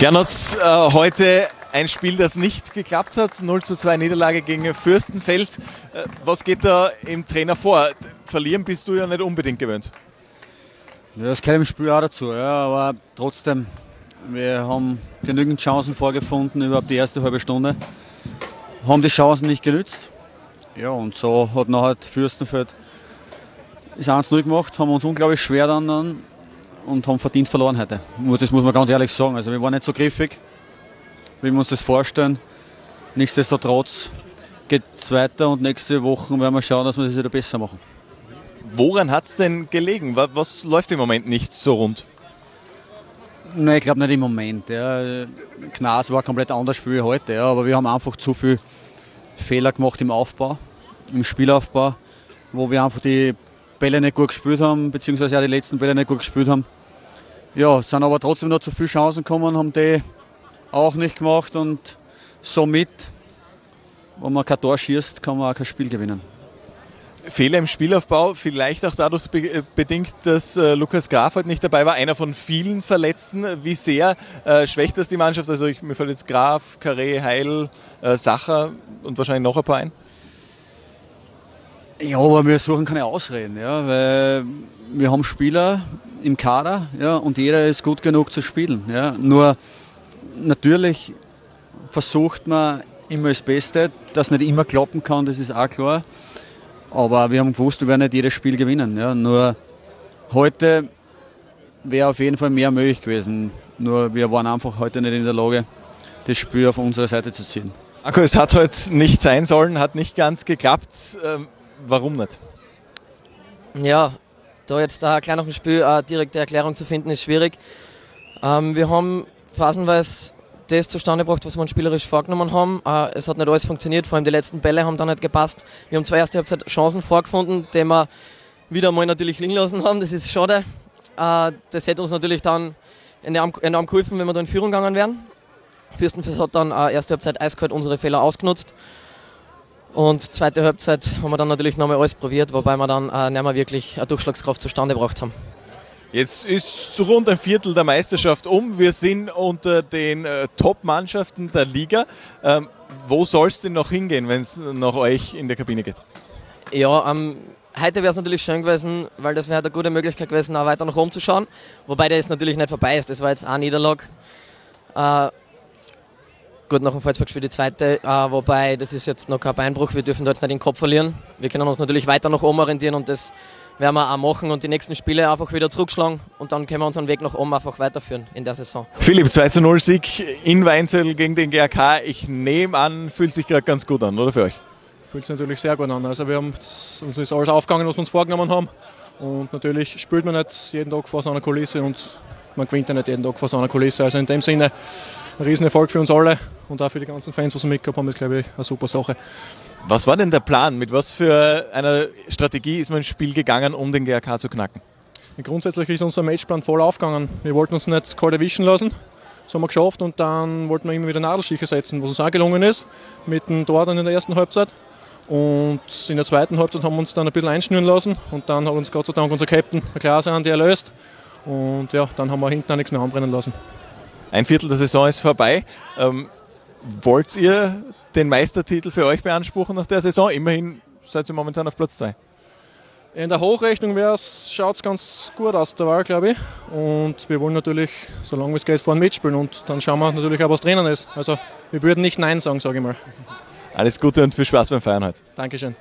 Gernot, äh, heute ein Spiel, das nicht geklappt hat. 0 zu 2 Niederlage gegen Fürstenfeld. Äh, was geht da im Trainer vor? Verlieren bist du ja nicht unbedingt gewöhnt. Ja, das gehört im Spiel auch dazu, ja, aber trotzdem, wir haben genügend Chancen vorgefunden, überhaupt die erste halbe Stunde. Haben die Chancen nicht genützt. Ja, und so hat nachher Fürstenfeld das 1-0 gemacht, haben uns unglaublich schwer dann, dann und haben verdient verloren heute. Das muss man ganz ehrlich sagen. Also wir waren nicht so griffig, wie wir uns das vorstellen. Nichtsdestotrotz geht es weiter und nächste Woche werden wir schauen, dass wir das wieder besser machen. Woran hat es denn gelegen? Was, läuft im Moment nicht so rund? Nein, ich glaube nicht im Moment. Ja. Knas war ein komplett anderes Spiel wie heute, ja. aber wir haben einfach zu viele Fehler gemacht im Aufbau, im Spielaufbau, wo wir einfach die Bälle nicht gut gespielt haben, beziehungsweise auch die letzten Bälle nicht gut gespielt haben. Ja, sind aber trotzdem noch zu viele Chancen gekommen, haben die auch nicht gemacht und somit, wenn man kein Tor schießt, kann man auch kein Spiel gewinnen. Fehler im Spielaufbau, vielleicht auch dadurch be bedingt, dass äh, Lukas Graf heute nicht dabei war, einer von vielen Verletzten. Wie sehr äh, schwächt das die Mannschaft? Also ich, mir fällt jetzt Graf, Carré, Heil, äh, Sacher und wahrscheinlich noch ein paar ein. Ja, aber wir suchen keine Ausreden, ja, weil wir haben Spieler im Kader ja, und jeder ist gut genug zu spielen. Ja. Nur natürlich versucht man immer das Beste, dass nicht immer klappen kann, das ist auch klar. Aber wir haben gewusst, wir werden nicht jedes Spiel gewinnen. Ja. Nur heute wäre auf jeden Fall mehr möglich gewesen. Nur wir waren einfach heute nicht in der Lage, das Spiel auf unsere Seite zu ziehen. Marco, es hat heute nicht sein sollen, hat nicht ganz geklappt. Ähm warum nicht? Ja, da jetzt äh, gleich nach dem Spiel eine direkte Erklärung zu finden, ist schwierig. Ähm, wir haben phasenweise das zustande gebracht, was wir uns spielerisch vorgenommen haben. Äh, es hat nicht alles funktioniert, vor allem die letzten Bälle haben da nicht gepasst. Wir haben zwei erste Halbzeit Chancen vorgefunden, die wir wieder mal natürlich liegen lassen haben. Das ist schade. Äh, das hätte uns natürlich dann enorm geholfen, wenn wir da in Führung gegangen wären. Fürstenfels hat dann äh, erste Halbzeit eiskalt unsere Fehler ausgenutzt. Und zweite Halbzeit haben wir dann natürlich nochmal alles probiert, wobei wir dann äh, nicht mehr wirklich eine Durchschlagskraft zustande gebracht haben. Jetzt ist so rund ein Viertel der Meisterschaft um. Wir sind unter den äh, Top-Mannschaften der Liga. Ähm, wo soll es denn noch hingehen, wenn es nach euch in der Kabine geht? Ja, ähm, heute wäre es natürlich schön gewesen, weil das wäre eine gute Möglichkeit gewesen, auch weiter nach oben zu schauen. Wobei der jetzt natürlich nicht vorbei ist. Das war jetzt eine Niederlage. Äh, Gut, nach dem Volksparkspiel die zweite, äh, wobei das ist jetzt noch kein Beinbruch, wir dürfen da jetzt nicht den Kopf verlieren. Wir können uns natürlich weiter nach oben orientieren und das werden wir auch machen und die nächsten Spiele einfach wieder zurückschlagen und dann können wir unseren Weg nach oben einfach weiterführen in der Saison. Philipp, 2 zu 0 Sieg in Weinzettel gegen den GRK. Ich nehme an, fühlt sich gerade ganz gut an, oder für euch? Fühlt sich natürlich sehr gut an. Also wir haben uns ist alles aufgegangen, was wir uns vorgenommen haben. Und natürlich spielt man nicht jeden Tag vor so einer Kulisse und man gewinnt ja nicht jeden Tag vor so einer Kulisse. Also in dem Sinne ein Riesenerfolg für uns alle und auch für die ganzen Fans, was wir mitgehabt haben, ist glaube ich eine super Sache. Was war denn der Plan? Mit was für einer Strategie ist man ins Spiel gegangen, um den GRK zu knacken? Grundsätzlich ist unser Matchplan voll aufgegangen. Wir wollten uns nicht kalt erwischen lassen. Das haben wir geschafft und dann wollten wir immer wieder Nadelstiche setzen, was uns auch gelungen ist, mit dem Tor dann in der ersten Halbzeit. Und in der zweiten Halbzeit haben wir uns dann ein bisschen einschnüren lassen und dann hat uns Gott sei Dank unser Captain eine Klasse an die erlöst. Und ja, dann haben wir hinten auch nichts mehr anbrennen lassen. Ein Viertel der Saison ist vorbei. Ähm, wollt ihr den Meistertitel für euch beanspruchen nach der Saison? Immerhin seid ihr momentan auf Platz 2. In der Hochrechnung schaut es ganz gut aus der Wahl, glaube ich. Und wir wollen natürlich, solange es geht, vorne mitspielen. Und dann schauen wir natürlich auch, was drinnen ist. Also wir würden nicht Nein sagen, sage ich mal. Alles Gute und viel Spaß beim Feiern heute. Dankeschön.